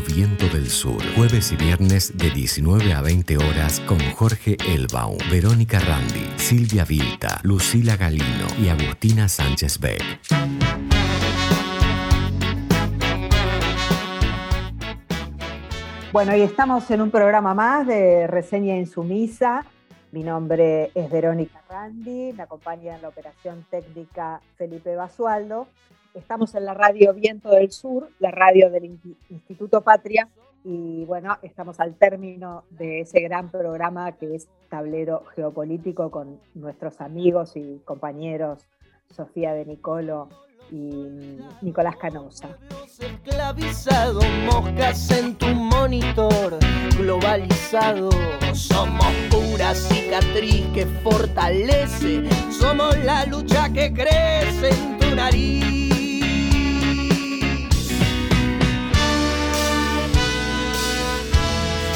Viento del Sur. Jueves y viernes de 19 a 20 horas con Jorge Elbaum, Verónica Randi, Silvia Vilta, Lucila Galino y Agustina Sánchez Beck. Bueno, y estamos en un programa más de Reseña Insumisa. Mi nombre es Verónica Randi, me acompaña en la operación técnica Felipe Basualdo. Estamos en la radio Viento del Sur, la radio del Instituto Patria, y bueno, estamos al término de ese gran programa que es Tablero Geopolítico con nuestros amigos y compañeros Sofía de Nicolo y Nicolás Canosa. Esclavizado, moscas en tu monitor, globalizado. Somos pura cicatriz que fortalece, somos la lucha que crece en tu nariz.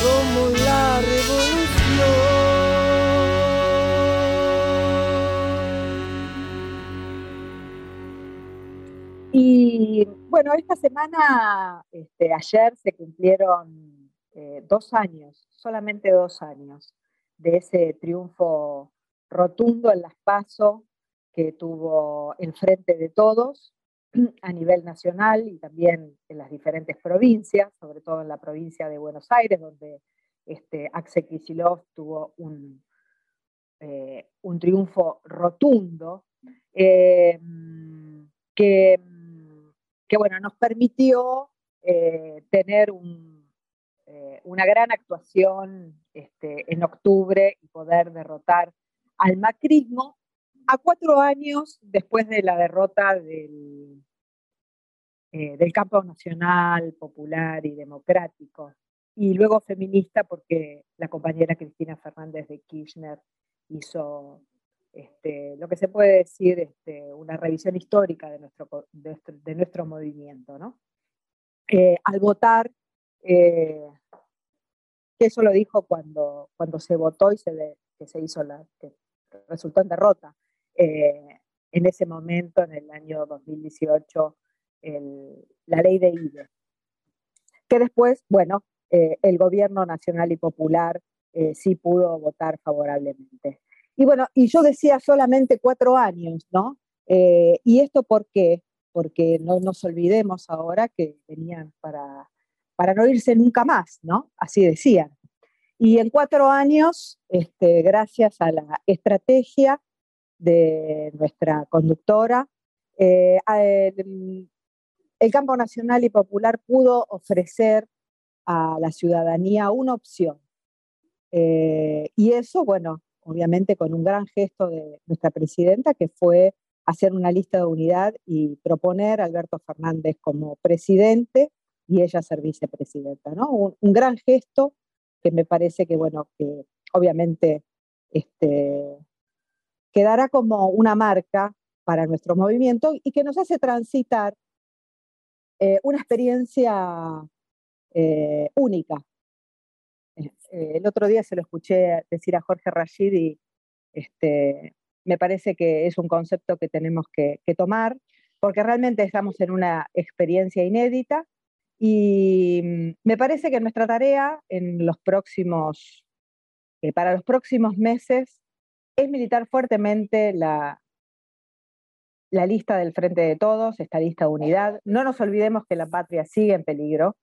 Somos la revolución. Y bueno, esta semana, este, ayer se cumplieron eh, dos años, solamente dos años, de ese triunfo rotundo en las PASO que tuvo el Frente de Todos a nivel nacional y también en las diferentes provincias, sobre todo en la provincia de Buenos Aires, donde este, Axel Kicillof tuvo un, eh, un triunfo rotundo, eh, que que bueno, nos permitió eh, tener eh, una gran actuación este, en octubre y poder derrotar al macrismo a cuatro años después de la derrota del, eh, del campo nacional, popular y democrático, y luego feminista porque la compañera Cristina Fernández de Kirchner hizo este, lo que se puede decir este, una revisión histórica de nuestro, de nuestro, movimiento. ¿no? Eh, al votar, eh, eso lo dijo cuando, cuando se votó y se, se hizo la, que resultó en derrota. Eh, en ese momento, en el año 2018, la ley de IVE, que después, bueno, el gobierno nacional y popular sí pudo votar favorablemente. Y bueno, y yo decía solamente cuatro años, ¿no? Eh, ¿Y esto por qué? Porque no nos olvidemos ahora que venían para, para no irse nunca más, ¿no? Así decían. Y en cuatro años, este, gracias a la estrategia de nuestra conductora, eh, el, campo nacional y popular pudo ofrecer a la ciudadanía una opción. Eh, y eso, bueno, obviamente con un gran gesto de nuestra presidenta, que fue hacer una lista de unidad y proponer a Alberto Fernández como presidente y ella ser vicepresidenta, ¿no? Un, gran gesto que me parece que, bueno, que obviamente este, quedará como una marca para nuestro movimiento y que nos hace transitar eh, una experiencia eh, única, eh, el otro día se lo escuché decir a Jorge Rashid y este, me parece que es un concepto que tenemos que, tomar porque realmente estamos en una experiencia inédita y mm, me parece que nuestra tarea en los próximos, para los próximos meses es militar fuertemente la, lista del Frente de Todos, esta lista de unidad. No nos olvidemos que la patria sigue en peligro,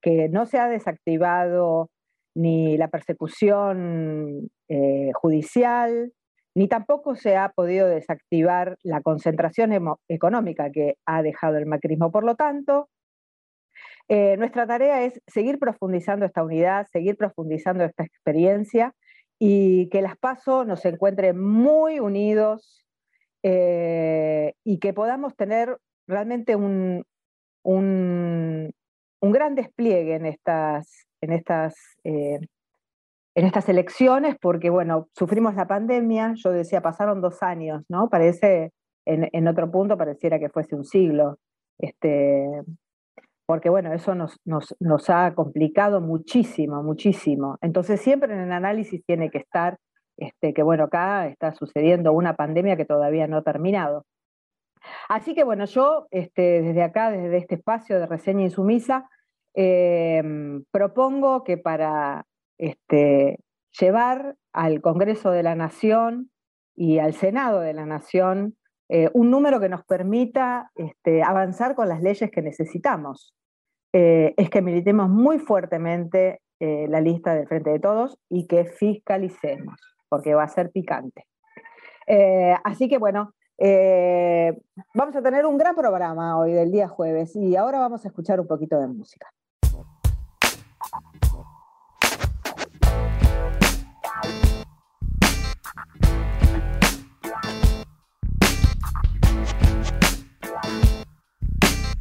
que no se ha desactivado ni la persecución eh, judicial, ni tampoco se ha podido desactivar la concentración económica que ha dejado el macrismo. Por lo tanto, eh, nuestra tarea es seguir profundizando esta unidad, seguir profundizando esta experiencia y que las PASO nos encuentren muy unidos eh, y que podamos tener realmente un, un, un gran despliegue en estas, en estas, eh, en estas elecciones, porque bueno, sufrimos la pandemia, yo decía, pasaron dos años, ¿no? Parece, en, otro punto pareciera que fuese un siglo, este, porque bueno, eso nos, ha complicado muchísimo, muchísimo. Entonces siempre en el análisis tiene que estar este, que bueno, acá está sucediendo una pandemia que todavía no ha terminado. Así que bueno, yo este, desde acá, desde este espacio de reseña insumisa, em, propongo que para este, llevar al Congreso de la Nación y al Senado de la Nación eh, un número que nos permita este, avanzar con las leyes que necesitamos. Eh, es que militemos muy fuertemente eh, la lista del Frente de Todos y que fiscalicemos, porque va a ser picante. así que bueno, vamos a tener un gran programa hoy del día jueves y ahora vamos a escuchar un poquito de música.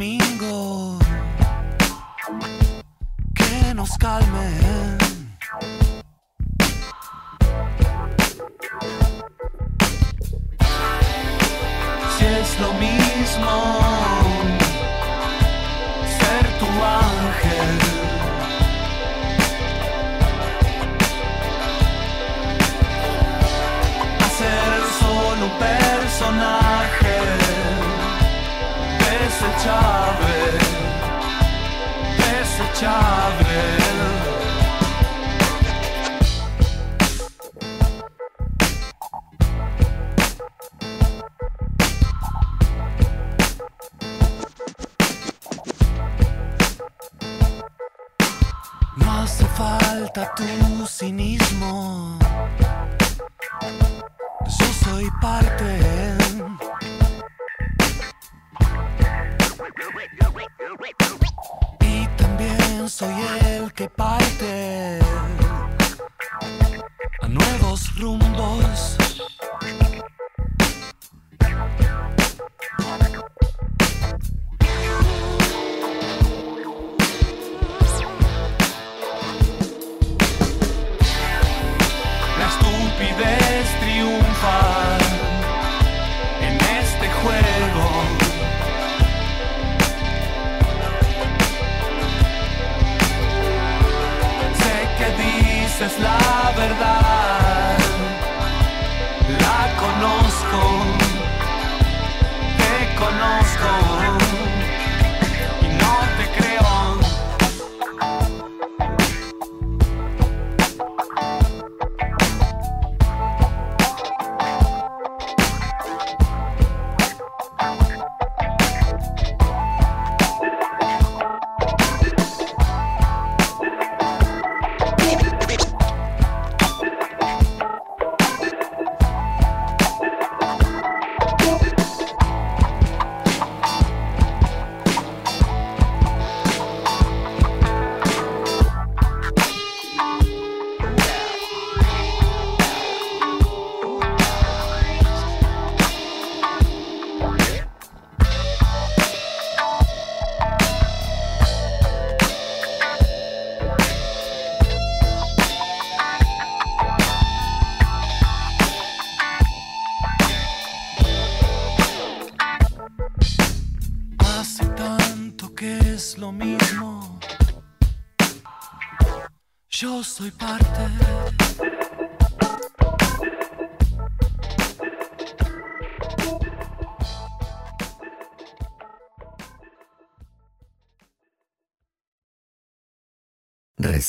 domingo que nos calme. Y también soy el que parte a nuevos rumbos.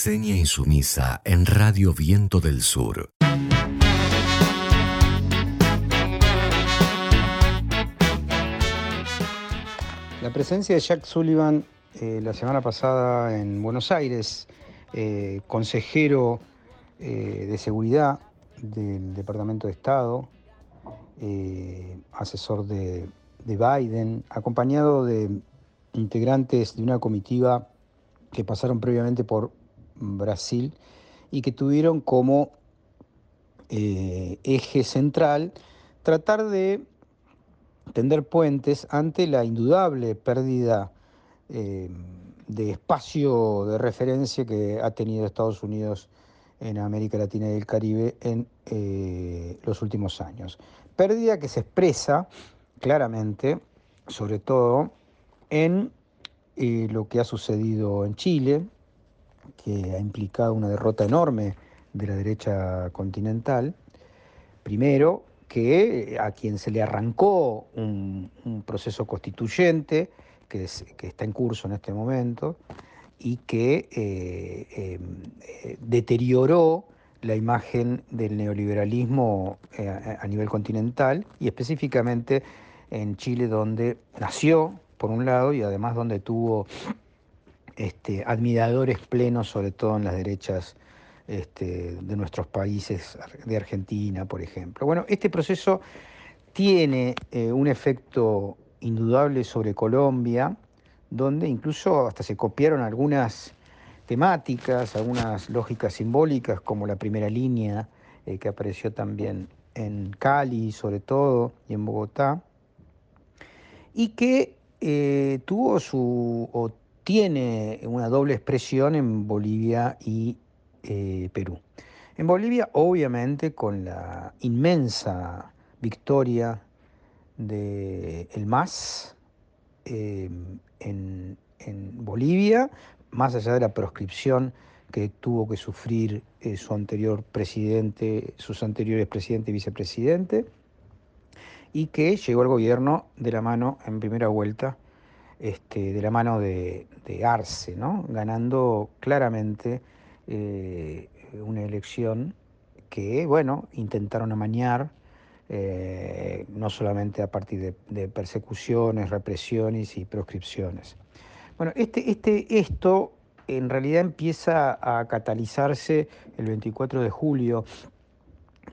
Reseña insumisa en Radio Viento del Sur. La presencia de Jack Sullivan eh, la semana pasada en Buenos Aires eh, consejero eh, de seguridad del Departamento de Estado, asesor de, Biden, acompañado de integrantes de una comitiva que pasaron previamente por Brasil y que tuvieron como eje central tratar de tender puentes ante la indudable pérdida eh, de espacio de referencia que ha tenido Estados Unidos en América Latina y el Caribe en eh, los últimos años. Pérdida que se expresa claramente, sobre todo, en eh, lo que ha sucedido en Chile, que ha implicado una derrota enorme de la derecha continental. Primero, que a quien se le arrancó un, proceso constituyente que, está en curso en este momento y que eh, em, eh, deterioró la imagen del neoliberalismo eh, a nivel continental y específicamente en Chile donde nació, por un lado, y además donde tuvo este, admiradores plenos, sobre todo en las derechas este, de nuestros países, de Argentina, por ejemplo. Bueno, este proceso tiene eh, un efecto indudable sobre Colombia, donde incluso hasta se copiaron algunas temáticas, algunas lógicas simbólicas, como la primera línea eh, que apareció también en Cali, sobre todo, y en Bogotá, y que eh, tuvo su, tiene una doble expresión en Bolivia y eh, Perú. En Bolivia, obviamente, con la inmensa victoria de el MAS em, en, Bolivia, más allá de la proscripción que tuvo que sufrir eh, su anterior presidente, sus anteriores presidente y vicepresidente, y que llegó al gobierno de la mano en primera vuelta, este, de la mano de, de Arce, ¿no? ganando claramente eh, una elección que, bueno, intentaron amañar, eh, no solamente a partir de, persecuciones, represiones y proscripciones. Bueno, este, este, esto en realidad empieza a catalizarse el 24 de julio,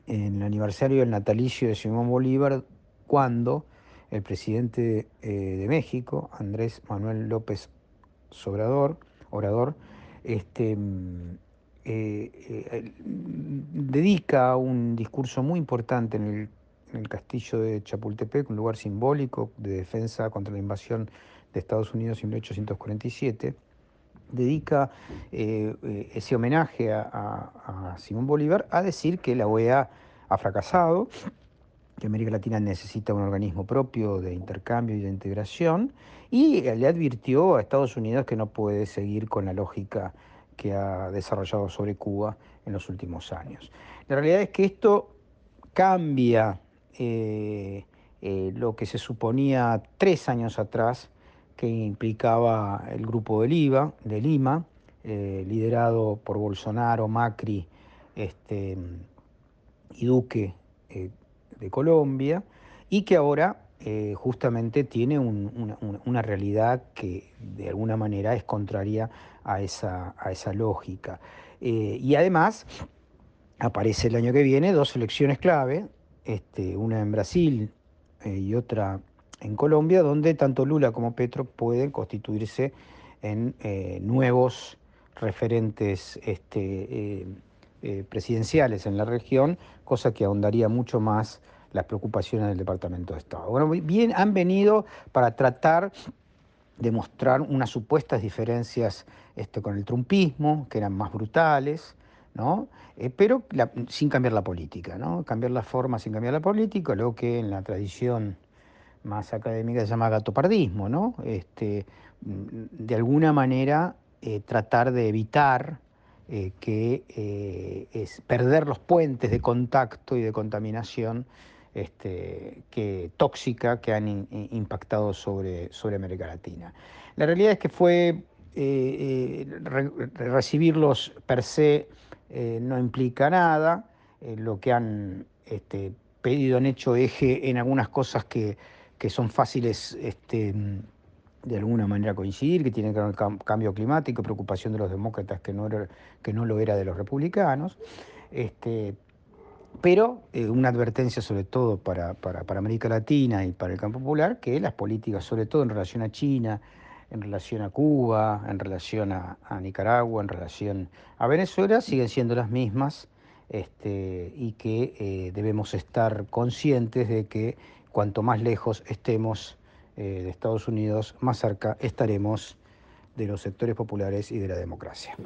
en el aniversario del natalicio de Simón Bolívar, cuando el presidente eh, de México, Andrés Manuel López Obrador, Orador, este, mm, eh, eh, dedica un discurso muy importante en el, castillo de Chapultepec, un lugar simbólico de defensa contra la invasión de Estados Unidos en 1847, dedica ese homenaje a, Simón Bolívar a decir que la OEA ha fracasado, que América Latina necesita un organismo propio de intercambio y de integración, y le advirtió a Estados Unidos que no puede seguir con la lógica que ha desarrollado sobre Cuba en los últimos años. La realidad es que esto cambia eh, eh, lo que se suponía tres años atrás, que implicaba el grupo de, Lima, de Lima eh, liderado por Bolsonaro, Macri este, y Duque de Colombia, y que ahora justamente tiene una, realidad que de alguna manera es contraria a esa, a esa lógica. Eh, y además aparece el año que viene dos elecciones clave, este, una en Brasil eh, y otra en Colombia, donde tanto Lula como Petro pueden constituirse en eh, nuevos referentes este, presidenciales en la región, cosa que ahondaría mucho más las preocupaciones del Departamento de Estado. Bueno, bien, han venido para tratar de mostrar unas supuestas diferencias este, con el trumpismo, que eran más brutales, ¿no? Eh, pero sin cambiar la política, ¿no? cambiar la forma sin cambiar la política, lo que en la tradición más académica se llama gatopardismo, ¿no? Este, de alguna manera eh, tratar de evitar eh, que es perder los puentes de contacto y de contaminación este, que, tóxica que han impactado sobre, sobre América Latina. La realidad es que fue eh, eh, recibirlos per se eh, no implica nada, lo que han este, pedido han hecho eje en algunas cosas que, son fáciles este, de alguna manera coincidir, que tienen que ver con el cambio climático, preocupación de los demócratas que no, que no lo era de los republicanos. Este, pero eh, una advertencia sobre todo para, América Latina y para el campo popular, que las políticas, sobre todo en relación a China, en relación a Cuba, en relación a, Nicaragua, en relación a Venezuela, siguen siendo las mismas este, y que eh, debemos estar conscientes de que cuanto más lejos estemos eh, de Estados Unidos, más cerca estaremos de los sectores populares y de la democracia.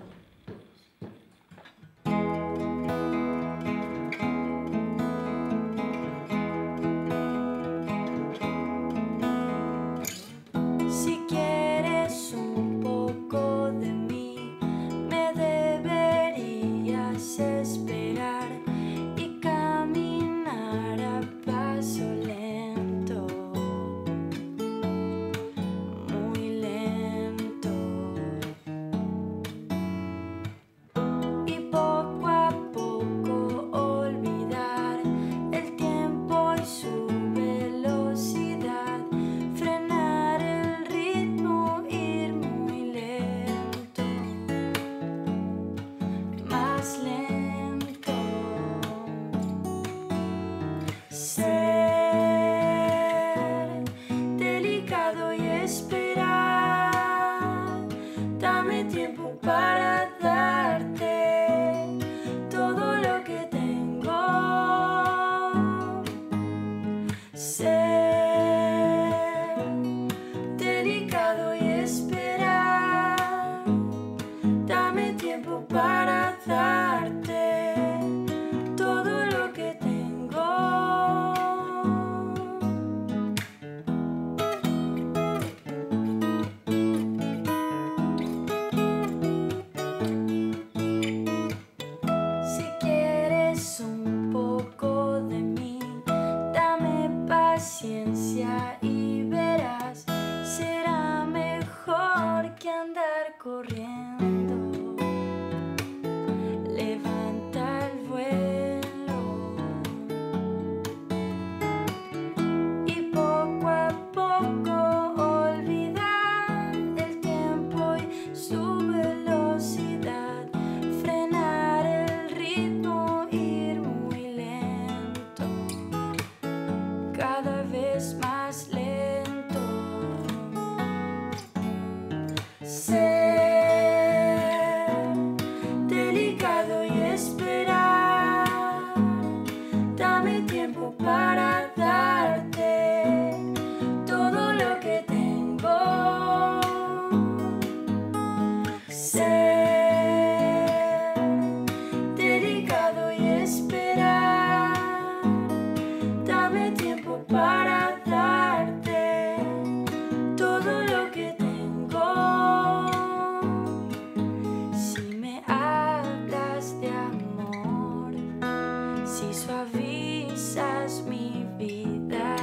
Si suavizas mi vida,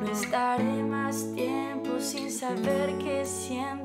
no estaré más tiempo sin saber qué siento.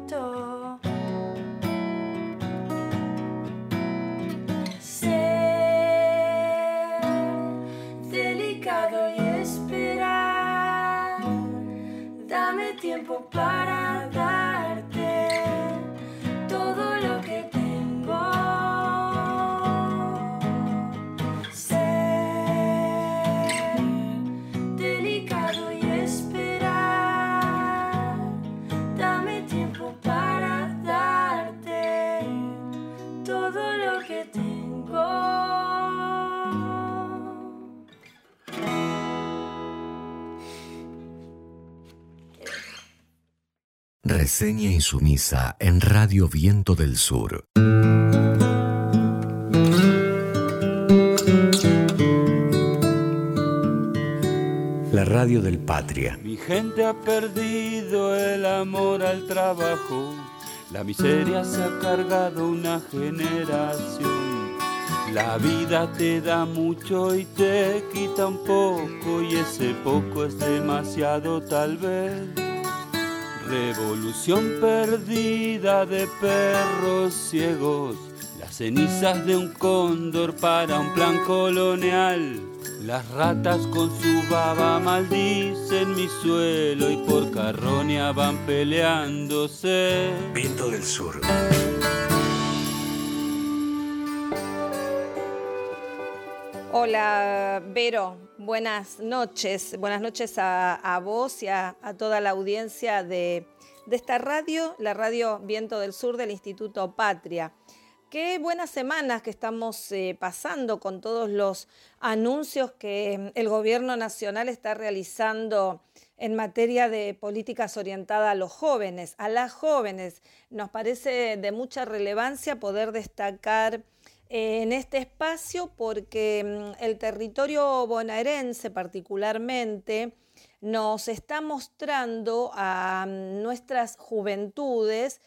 Reseña insumisa en Radio Viento del Sur. La radio del Patria. Mi gente ha perdido el amor al trabajo. La miseria se ha cargado una generación. La vida te da mucho y te quita un poco y ese poco es demasiado tal vez. Revolución perdida de perros ciegos, las cenizas de un cóndor para un plan colonial. Las ratas con su baba maldicen mi suelo y por carroña van peleándose. Viento del sur. Hola, Vero. Buenas noches, buenas noches a, vos y a, toda la audiencia de, esta radio, la radio Viento del Sur del Instituto Patria. Qué buenas semanas que estamos eh, pasando con todos los anuncios que mm, el gobierno nacional está realizando en materia de políticas orientadas a los jóvenes, a las jóvenes. Nos parece de mucha relevancia poder destacar en este espacio porque mm, el territorio bonaerense particularmente nos está mostrando a mm, nuestras juventudes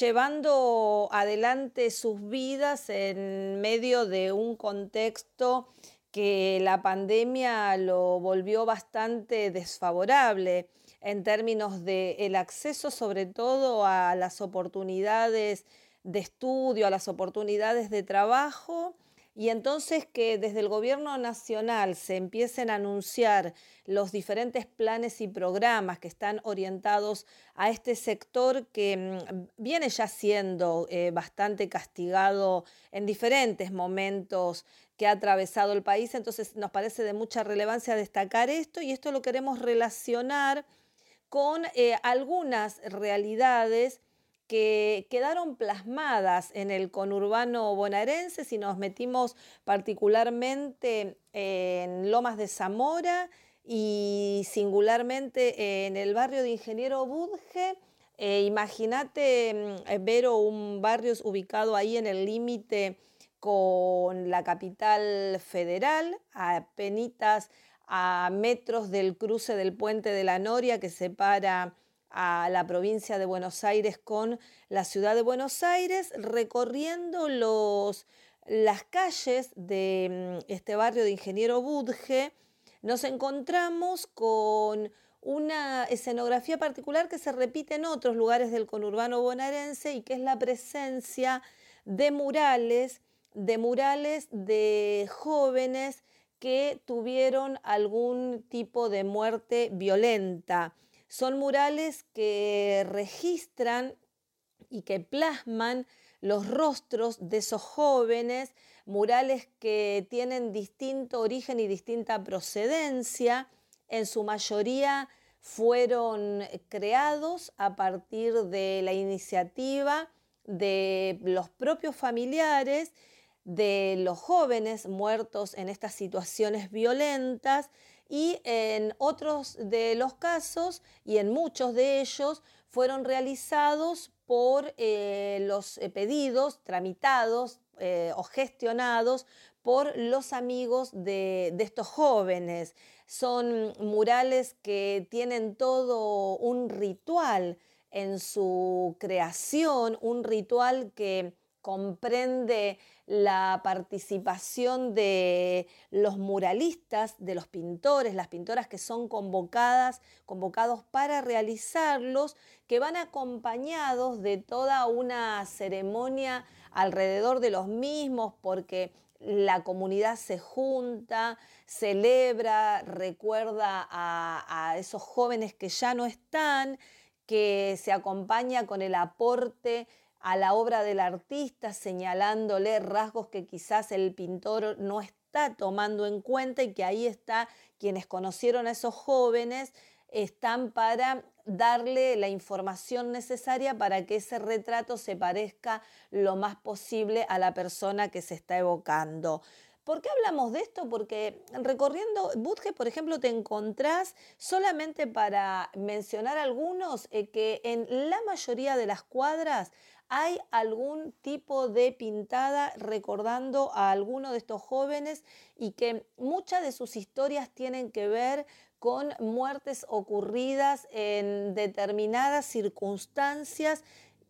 llevando adelante sus vidas en medio de un contexto que la pandemia lo volvió bastante desfavorable en términos del el acceso sobre todo a las oportunidades de estudio, a las oportunidades de trabajo y entonces que desde el gobierno nacional se empiecen a anunciar los diferentes planes y programas que están orientados a este sector que mm, viene ya siendo eh, bastante castigado en diferentes momentos que ha atravesado el país. Entonces nos parece de mucha relevancia destacar esto y esto lo queremos relacionar con eh, algunas realidades que quedaron plasmadas en el conurbano bonaerense, si nos metimos particularmente en Lomas de Zamora y singularmente en el barrio de Ingeniero Budge. Eh, Imagínate, mm, Vero, un barrio ubicado ahí en el límite con la capital federal, a penitas a metros del cruce del puente de la Noria que separa a la provincia de Buenos Aires con la ciudad de Buenos Aires, recorriendo los, las calles de mm, este barrio de Ingeniero Budge, nos encontramos con una escenografía particular que se repite en otros lugares del conurbano bonaerense y que es la presencia de murales, de murales de jóvenes que tuvieron algún tipo de muerte violenta. Son murales que registran y que plasman los rostros de esos jóvenes, murales que tienen distinto origen y distinta procedencia, en su mayoría fueron creados a partir de la iniciativa de los propios familiares de los jóvenes muertos en estas situaciones violentas y en otros de los casos y en muchos de ellos fueron realizados por eh, los eh, pedidos tramitados eh, o gestionados por los amigos de, de, estos jóvenes. Son murales que tienen todo un ritual en su creación, un ritual que comprende la participación de los muralistas, de los pintores, las pintoras que son convocadas, convocados para realizarlos, que van acompañados de toda una ceremonia alrededor de los mismos, porque la comunidad se junta, celebra, recuerda a, a esos jóvenes que ya no están, que se acompaña con el aporte a la obra del artista, señalándole rasgos que quizás el pintor no está tomando en cuenta y que ahí está quienes conocieron a esos jóvenes están para darle la información necesaria para que ese retrato se parezca lo más posible a la persona que se está evocando. ¿Por qué hablamos de esto? Porque recorriendo Budge, por ejemplo, te encontrás solamente para mencionar algunos eh, que en la mayoría de las cuadras hay algún tipo de pintada recordando a alguno de estos jóvenes y que muchas de sus historias tienen que ver con muertes ocurridas en determinadas circunstancias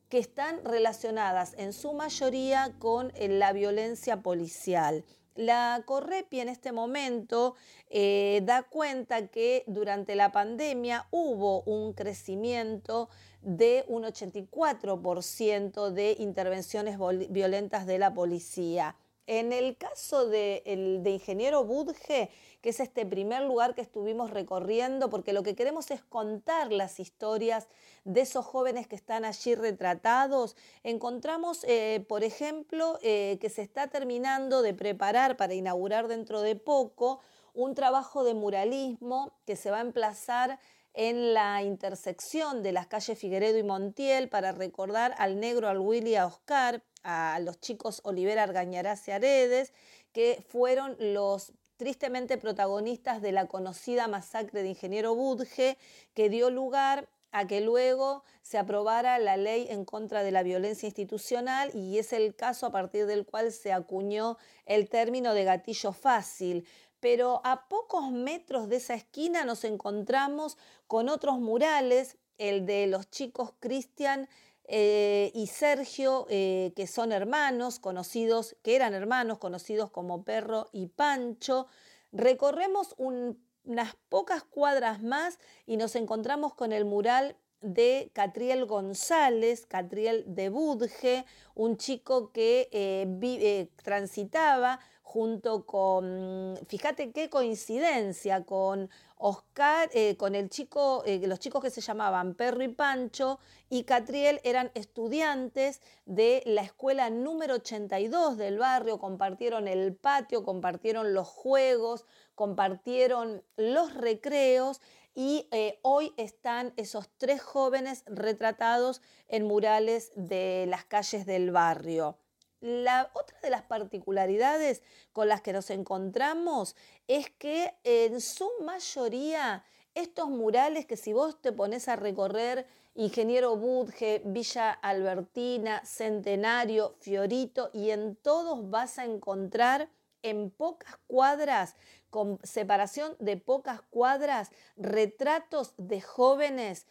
que están relacionadas en su mayoría con eh, la violencia policial. La Correpi en este momento eh, da cuenta que durante la pandemia hubo un crecimiento de un 84% de intervenciones violentas de la policía. En el caso de, Ingeniero Budge, que es este primer lugar que estuvimos recorriendo, porque lo que queremos es contar las historias de esos jóvenes que están allí retratados, encontramos, eh, por ejemplo, eh, que se está terminando de preparar para inaugurar dentro de poco un trabajo de muralismo que se va a emplazar en la intersección de las calles Figueredo y Montiel para recordar al negro, al Willy a Oscar, a los chicos Olivera Argañarás y Aredes, que fueron los tristemente protagonistas de la conocida masacre de Ingeniero Budge, que dio lugar a que luego se aprobara la ley en contra de la violencia institucional y es el caso a partir del cual se acuñó el término de gatillo fácil. Pero a pocos metros de esa esquina nos encontramos con otros murales, el de los chicos Cristian eh, y Sergio, eh, que son hermanos, conocidos, que eran hermanos, conocidos como Perro y Pancho. Recorremos unas pocas cuadras más y nos encontramos con el mural de Catriel González, Catriel de Budge, un chico que eh, transitaba junto con, fíjate qué coincidencia, con Oscar, eh, con el chico, eh, los chicos que se llamaban Perro y Pancho y Catriel eran estudiantes de la escuela número 82 del barrio, compartieron el patio, compartieron los juegos, compartieron los recreos y eh, hoy están esos tres jóvenes retratados en murales de las calles del barrio. La otra de las particularidades con las que nos encontramos es que en su mayoría estos murales que si vos te pones a recorrer Ingeniero Budge, Villa Albertina, Centenario, Fiorito y en todos vas a encontrar en pocas cuadras, con separación de pocas cuadras, retratos de jóvenes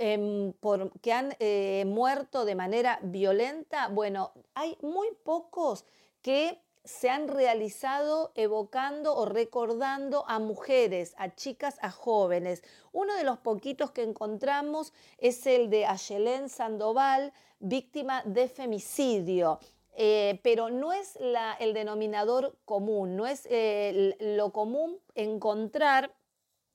Em, que han eh, muerto de manera violenta, bueno, hay muy pocos que se han realizado evocando o recordando a mujeres, a chicas, a jóvenes. Uno de los poquitos que encontramos es el de Ayelén Sandoval, víctima de femicidio. Eh, pero no es el denominador común, no es eh, lo común encontrar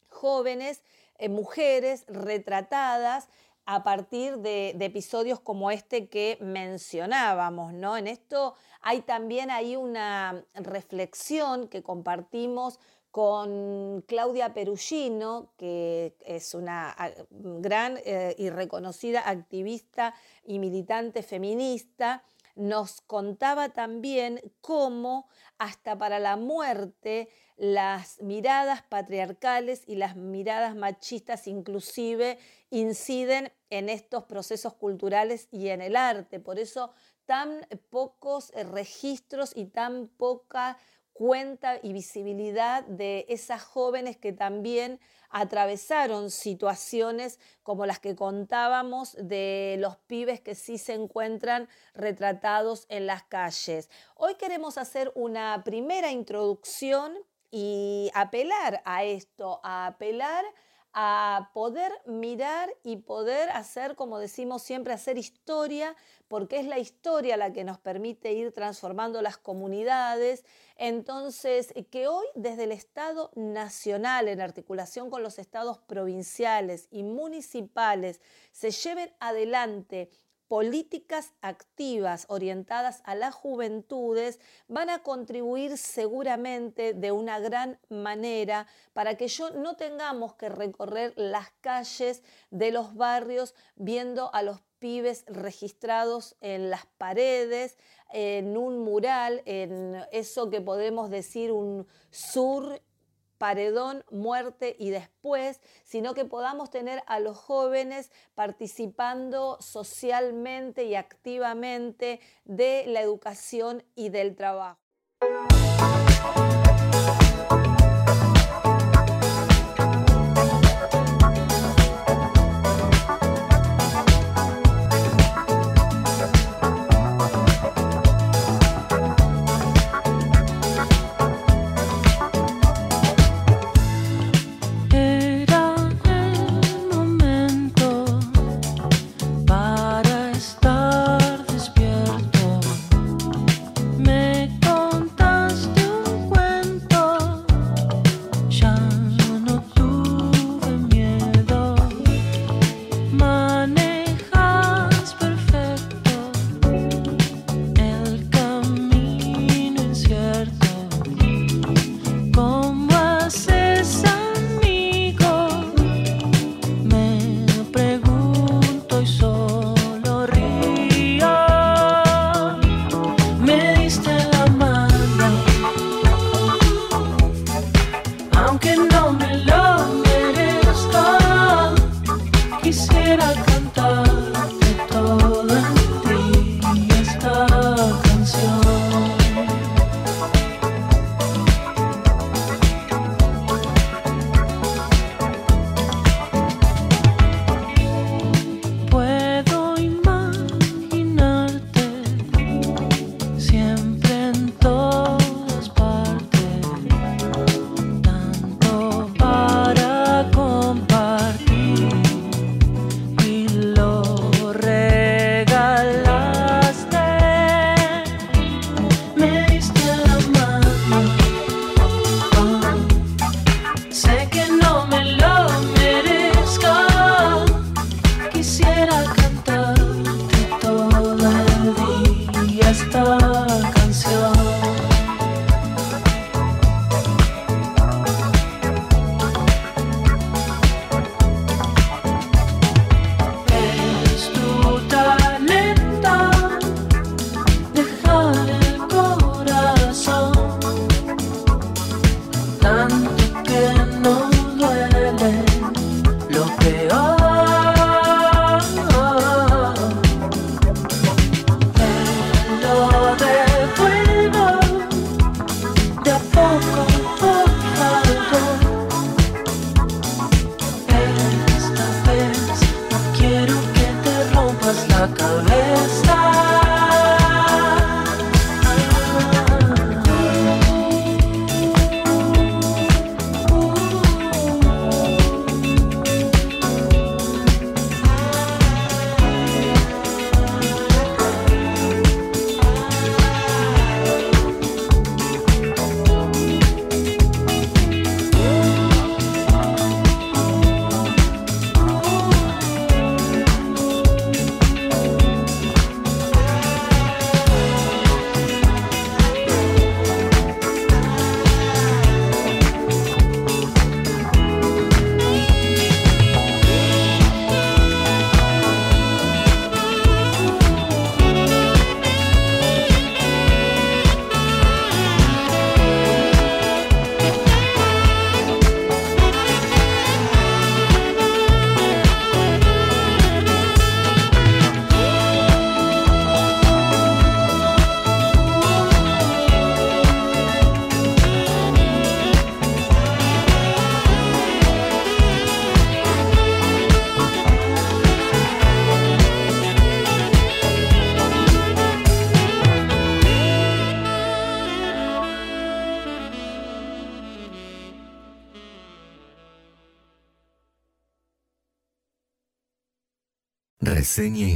jóvenes mujeres retratadas a partir de, episodios como este que mencionábamos, ¿no? En esto hay también ahí una reflexión que compartimos con Claudia Perugino, que es una gran eh, y reconocida activista y militante feminista, nos contaba también cómo hasta para la muerte las miradas patriarcales y las miradas machistas inclusive inciden en estos procesos culturales y en el arte. Por eso tan pocos registros y tan poca cuenta y visibilidad de esas jóvenes que también atravesaron situaciones como las que contábamos de los pibes que sí se encuentran retratados en las calles. Hoy queremos hacer una primera introducción y apelar a esto, a apelar poder mirar y poder hacer, como decimos siempre, hacer historia, porque es la historia la que nos permite ir transformando las comunidades. Entonces, que hoy desde el Estado nacional, en articulación con los estados provinciales y municipales, se lleven adelante políticas activas orientadas a las juventudes van a contribuir seguramente de una gran manera para que yo no tengamos que recorrer las calles de los barrios viendo a los pibes registrados en las paredes, en un mural, en eso que podemos decir un sur paredón, muerte y después, sino que podamos tener a los jóvenes participando socialmente y activamente de la educación y del trabajo.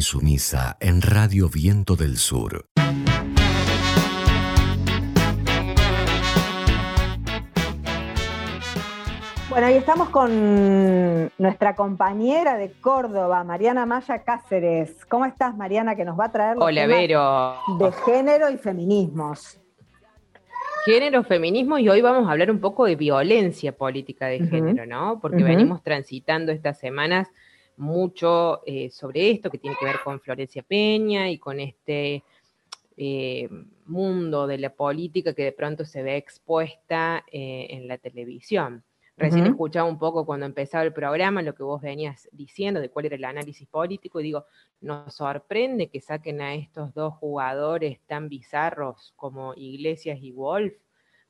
Insumisa en Radio Viento del Sur. Bueno, y estamos con nuestra compañera de Córdoba, Mariana Maya Cáceres. ¿Cómo estás, Mariana? Que nos va a traer los Hola, temas Vero. de género y feminismos. Género, feminismo y hoy vamos a hablar un poco de violencia política de género, ¿no? Porque venimos transitando estas semanas mucho eh, sobre esto que tiene que ver con Florencia Peña y con este eh, mundo de la política que de pronto se ve expuesta eh, en la televisión. Recién escuchaba un poco cuando empezaba el programa lo que vos venías diciendo de cuál era el análisis político y digo, nos sorprende que saquen a estos dos jugadores tan bizarros como Iglesias y Wolf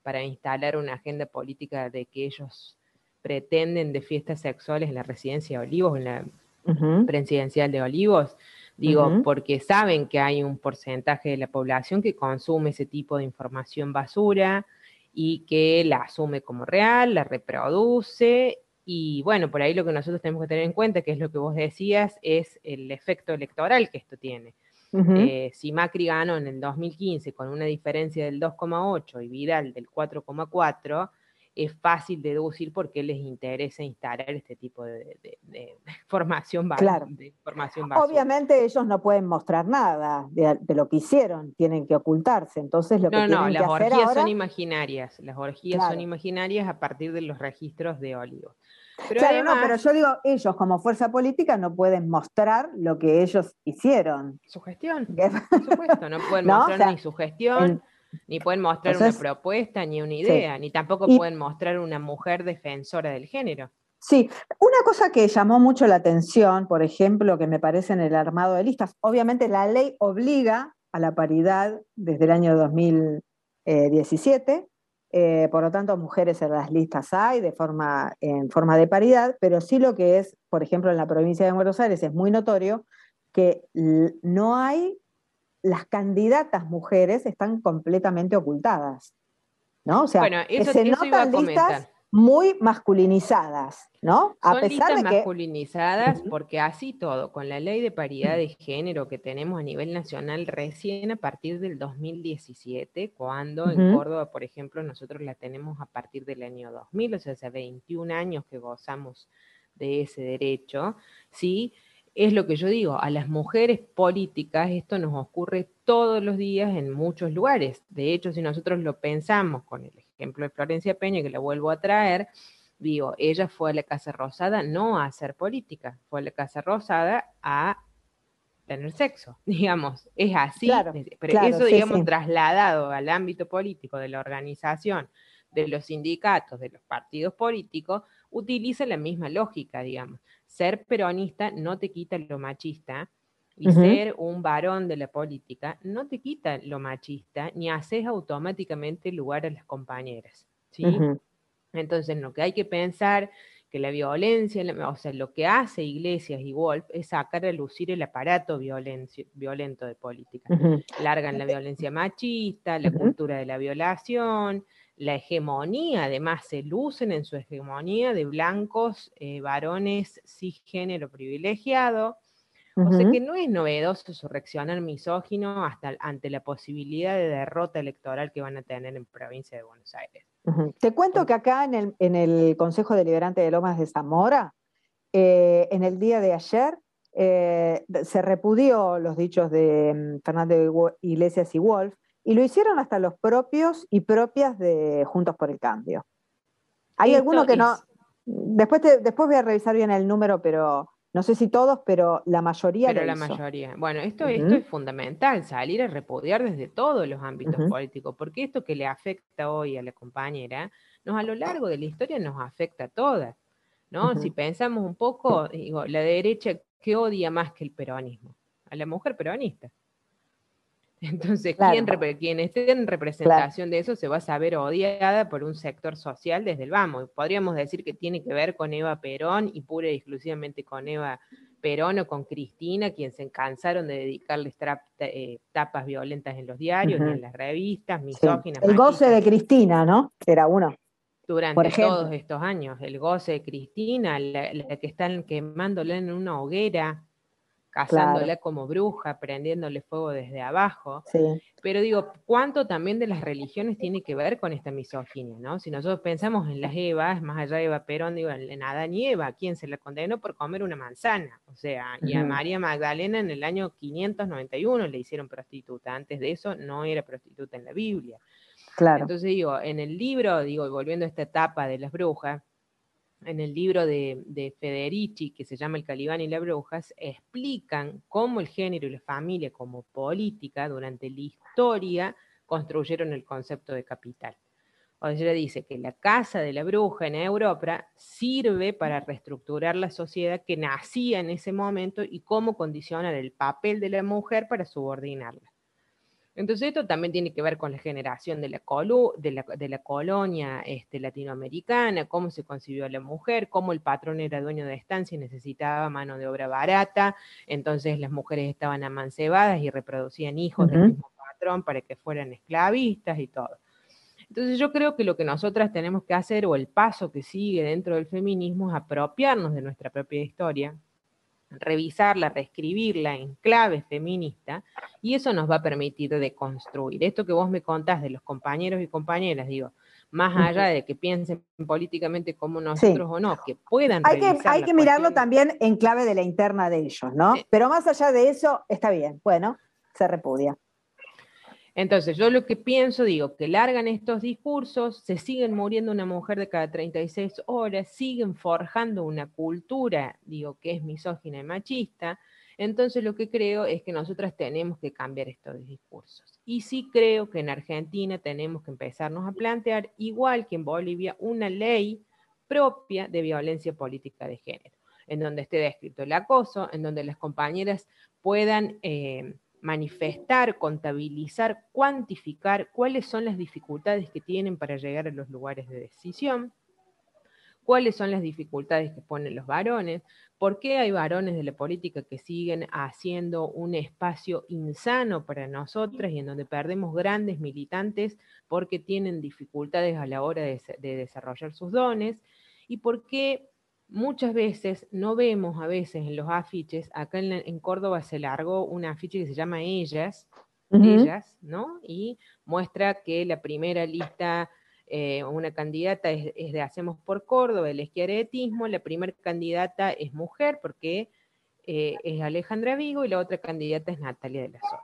para instalar una agenda política de que ellos pretenden de fiestas sexuales en la residencia de Olivos, en la presidencial de Olivos. Digo, porque saben que hay un porcentaje de la población que consume ese tipo de información basura y que la asume como real, la reproduce. Y bueno, por ahí lo que nosotros tenemos que tener en cuenta, que es lo que vos decías, es el efecto electoral que esto tiene. Eh, si Macri ganó en el 2015 con una diferencia del 2,8 y Vidal del 4,4, es fácil deducir por qué les interesa instalar este tipo de, de- de formación, ba- Claro. Obviamente ellos no pueden mostrar nada de, de lo que hicieron, tienen que ocultarse. Entonces lo que No, no, tienen las que hacer orgías ahora, son imaginarias. Las orgías son imaginarias a partir de los registros de Olivos. Pero Claro, además, no, pero yo digo, ellos como fuerza política no pueden mostrar lo que ellos hicieron. su gestión, por supuesto, no pueden No, o mostrar sea, ni su gestión, Ni pueden mostrar una propuesta, ni una idea, ni tampoco pueden mostrar una mujer defensora del género. Sí, una cosa que llamó mucho la atención, por ejemplo, que me parece en el armado de listas, obviamente la ley obliga a la paridad desde el año 2017, eh, por lo tanto mujeres en las listas hay de forma, en forma de paridad, pero sí lo que es, por ejemplo, en la provincia de Buenos Aires es muy notorio que no hay, las candidatas mujeres están completamente ocultadas, ¿no? O sea, bueno, eso, se notan listas muy masculinizadas, ¿no? A pesar de masculinizadas porque así todo, con la ley de paridad de género que tenemos a nivel nacional recién a partir del 2017, cuando en Córdoba, por ejemplo, nosotros la tenemos a partir del año 2000, o sea, hace 21 años que gozamos de ese derecho, ¿sí? Es lo que yo digo, a las mujeres políticas esto nos ocurre todos los días en muchos lugares. De hecho, si nosotros lo pensamos con el ejemplo de Florencia Peña, que la vuelvo a traer, digo, ella fue a la Casa Rosada no a hacer política, fue a la Casa Rosada a tener sexo, digamos, es así, pero eso, digamos, trasladado al ámbito político de la organización, de los sindicatos, de los partidos políticos, utiliza la misma lógica, digamos. Ser peronista no te quita lo machista, y ser un varón de la política no te quita lo machista ni haces automáticamente lugar a las compañeras. ¿sí? Entonces, lo que hay que pensar que la violencia, o sea, lo que hace Iglesias y Wolf es sacar a lucir el aparato violento de política. Largan la violencia machista, la cultura de la violación, la hegemonía, además se lucen en su hegemonía de blancos, eh, varones cisgénero privilegiado, o sea que no es novedoso su reaccionar misógino hasta ante la posibilidad de derrota electoral que van a tener en provincia de Buenos Aires. Te cuento que acá en el, en el, Consejo Deliberante de Lomas de Zamora, eh, en el día de ayer, eh, se repudió los dichos de mm, Fernando Iglesias y Wolf, y lo hicieron hasta los propios y propias de Juntos por el Cambio. Hay algunos que no... Después, después voy a revisar bien el número, pero no sé si todos, pero la mayoría. Pero la mayoría. Bueno, esto, esto es fundamental, salir a repudiar desde todos los ámbitos políticos, porque esto que le afecta hoy a la compañera, nos a lo largo de la historia nos afecta a todas. ¿no? Si pensamos un poco, digo, la derecha, ¿qué odia más que el peronismo? A la mujer peronista. Entonces, quien esté en representación de eso se va a saber odiada por un sector social desde el vamos. Podríamos decir que tiene que ver con Eva Perón y pura y exclusivamente con Eva Perón o con Cristina, quien se cansaron de dedicarles eh, tapas violentas en los diarios y en las revistas, misóginas. El goce de Cristina, ¿no? Era uno. Durante todos estos años, el goce de Cristina, la, la que están quemándola en una hoguera, cazándola como bruja, prendiéndole fuego desde abajo. Pero digo, ¿cuánto también de las religiones tiene que ver con esta misoginia? ¿no? Si nosotros pensamos en las Evas, más allá de Eva Perón, digo, en Adán y Eva, ¿quién se la condenó por comer una manzana? O sea, y a María Magdalena en el año 591 le hicieron prostituta. Antes de eso no era prostituta en la Biblia. Claro. Entonces digo, en el libro, digo, volviendo a esta etapa de las brujas, en el libro de, Federici, que se llama El Calibán y las Brujas, explican cómo el género y la familia como política durante la historia construyeron el concepto de capital. O sea, dice que la casa de la bruja en Europa sirve para reestructurar la sociedad que nacía en ese momento y cómo condicionar el papel de la mujer para subordinarla. Entonces esto también tiene que ver con la generación de la, de la, colonia este, latinoamericana, cómo se concibió a la mujer, cómo el patrón era dueño de estancia y necesitaba mano de obra barata, entonces las mujeres estaban amancebadas y reproducían hijos del mismo patrón para que fueran esclavistas y todo. Entonces yo creo que lo que nosotras tenemos que hacer, o el paso que sigue dentro del feminismo, es apropiarnos de nuestra propia historia, revisarla, reescribirla en clave feminista, y eso nos va a permitir deconstruir. Esto que vos me contás de los compañeros y compañeras, digo, más allá de que piensen políticamente como nosotros o no, que puedan hay que Hay que mirarlo también en clave de la interna de ellos, ¿no? Pero más allá de eso, está bien, bueno, se repudia. Entonces, yo lo que pienso, digo, que largan estos discursos, se siguen muriendo una mujer de cada 36 horas, siguen forjando una cultura, digo, que es misógina y machista. Entonces lo que creo es que nosotras tenemos que cambiar estos discursos. Y sí creo que en Argentina tenemos que empezarnos a plantear, igual que en Bolivia, una ley propia de violencia política de género, en donde esté descrito el acoso, en donde las compañeras puedan eh, manifestar, contabilizar, cuantificar cuáles son las dificultades que tienen para llegar a los lugares de decisión, cuáles son las dificultades que ponen los varones, por qué hay varones de la política que siguen haciendo un espacio insano para nosotras y en donde perdemos grandes militantes porque tienen dificultades a la hora de, desarrollar sus dones, y por qué muchas veces no vemos a veces en los afiches, acá en, Córdoba se largó un afiche que se llama Ellas, Ellas, ¿no? Y muestra que la primera lista eh, una candidata es, de Hacemos por Córdoba, el esquiaretismo, la primera candidata es mujer porque eh, es Alejandra Vigo y la otra candidata es Natalia de la Sota.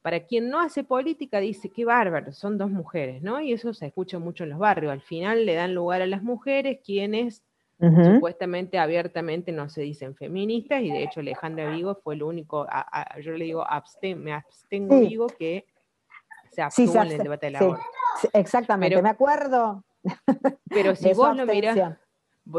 Para quien no hace política dice, qué bárbaro, son dos mujeres, ¿no? Y eso se escucha mucho en los barrios. Al final le dan lugar a las mujeres, quienes supuestamente abiertamente no se dicen feministas, y de hecho Alejandra Vigo fue el único, yo le digo, me abstengo Vigo, que se abstuvo en el debate de la sí. Exactamente, me acuerdo. Pero si vos lo mirás,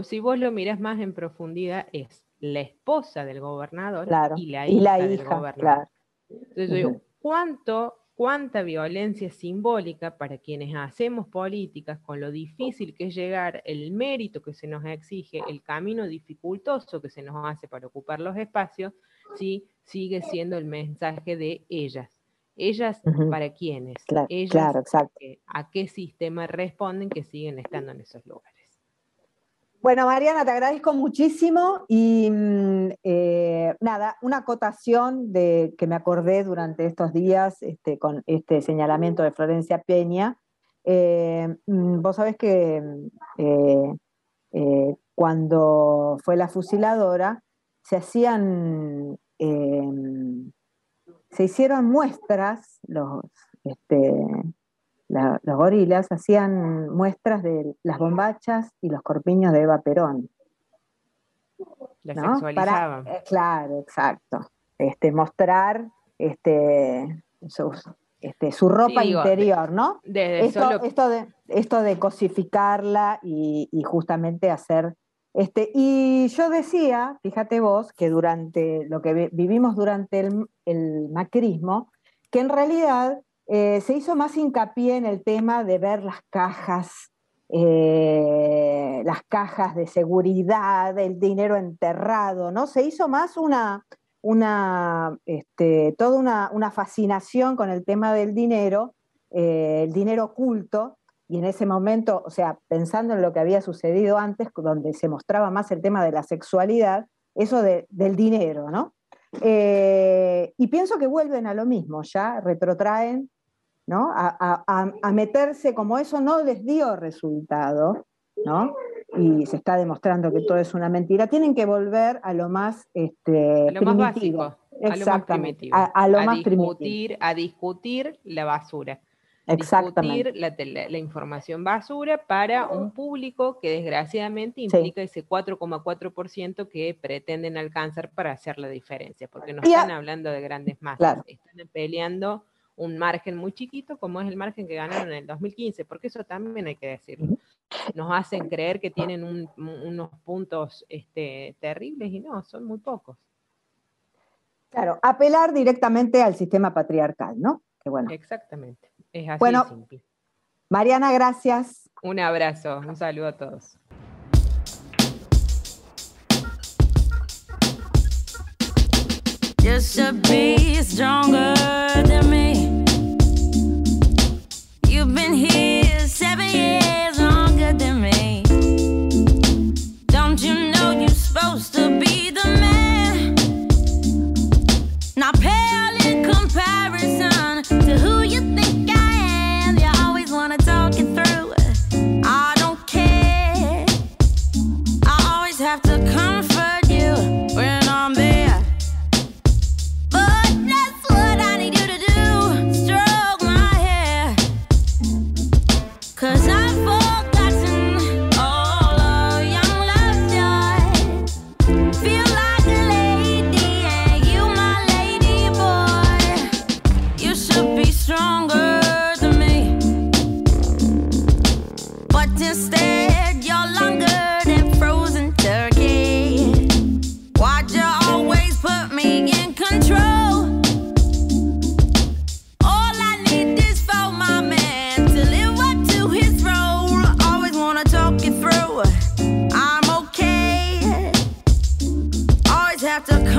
si vos lo mirás más en profundidad, es la esposa del gobernador y la hija, del gobernador. Entonces yo digo, ¿cuánto, cuánta violencia simbólica para quienes hacemos políticas, con lo difícil que es llegar, el mérito que se nos exige, el camino dificultoso que se nos hace para ocupar los espacios, si sigue siendo el mensaje de ellas ellas, ¿para quiénes? Claro, claro exacto. ¿A qué sistema responden que siguen estando en esos lugares? Bueno, Mariana, te agradezco muchísimo y mm, eh, nada, una acotación de que me acordé durante estos días este, con este señalamiento de Florencia Peña. Eh, mm, vos sabés que eh, cuando fue la fusiladora se hacían se hicieron muestras, los, este, los gorilas hacían muestras de las bombachas y los corpiños de Eva Perón. La sexualizaban. Eh, claro, exacto. Este, mostrar este, su, este, su ropa interior, ¿no? esto, esto, de, esto de cosificarla y, y justamente hacer este, y yo decía, fíjate vos, que durante lo que vivimos durante el, macrismo, que en realidad eh, se hizo más hincapié en el tema de ver las cajas, eh, las cajas de seguridad, el dinero enterrado, ¿no? Se hizo más una, una este, toda una, fascinación con el tema del dinero, eh, el dinero oculto, y en ese momento, o sea, pensando en lo que había sucedido antes, donde se mostraba más el tema de la sexualidad, eso del dinero, ¿no? Y pienso que vuelven a lo mismo, ya retrotraen, ¿no? A, meterse como eso no les dio resultado, ¿no? Y se está demostrando que todo es una mentira, tienen que volver a lo más, este, a lo más básico, a lo más primitivo, a, lo más discutir, a discutir la basura. Discutir la, la, información basura para un público que desgraciadamente implica ese 4,4% que pretenden alcanzar para hacer la diferencia, porque no están hablando de grandes masas, están peleando un margen muy chiquito como es el margen que ganaron en el 2015, porque eso también hay que decirlo. Nos hacen creer que tienen unos puntos este, terribles y no, son muy pocos. Claro, apelar directamente al sistema patriarcal, ¿no? Que bueno. Exactamente. Es así bueno, simple. Mariana, gracias. Un abrazo, un saludo a todos. Just to be stronger than me. You've been here seven years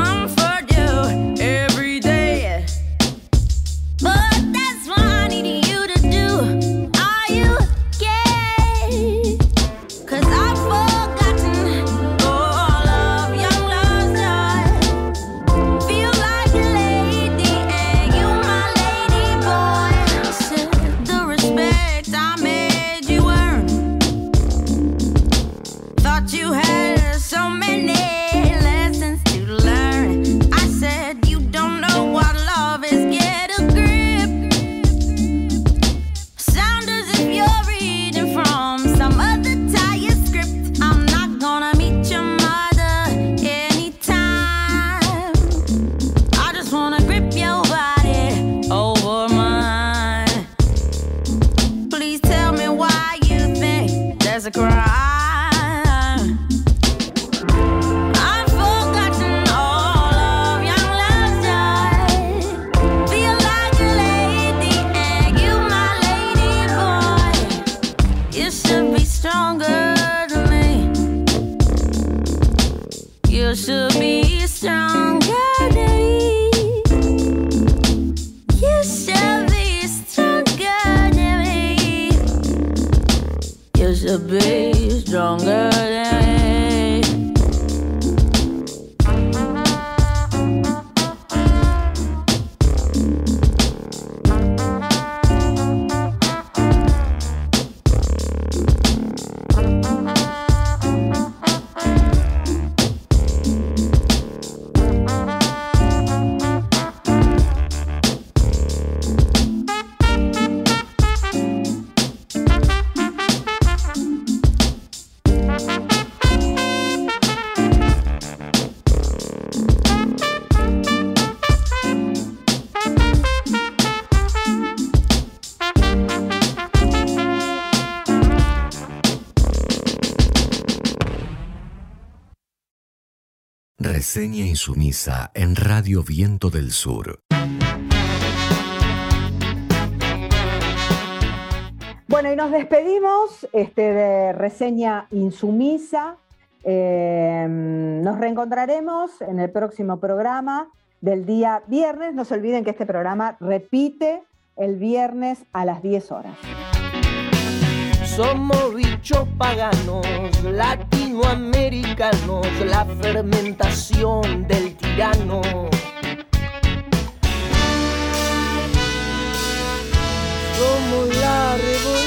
come from? Reseña Insumisa en Radio Viento del Sur. Bueno, y nos despedimos este, de Reseña Insumisa. Eh, nos reencontraremos en el próximo programa del día viernes. No se olviden que este programa repite el viernes a las 10 horas. Somos bichos paganos, latinoamericanos, la fermentación del tirano. Somos la revolución.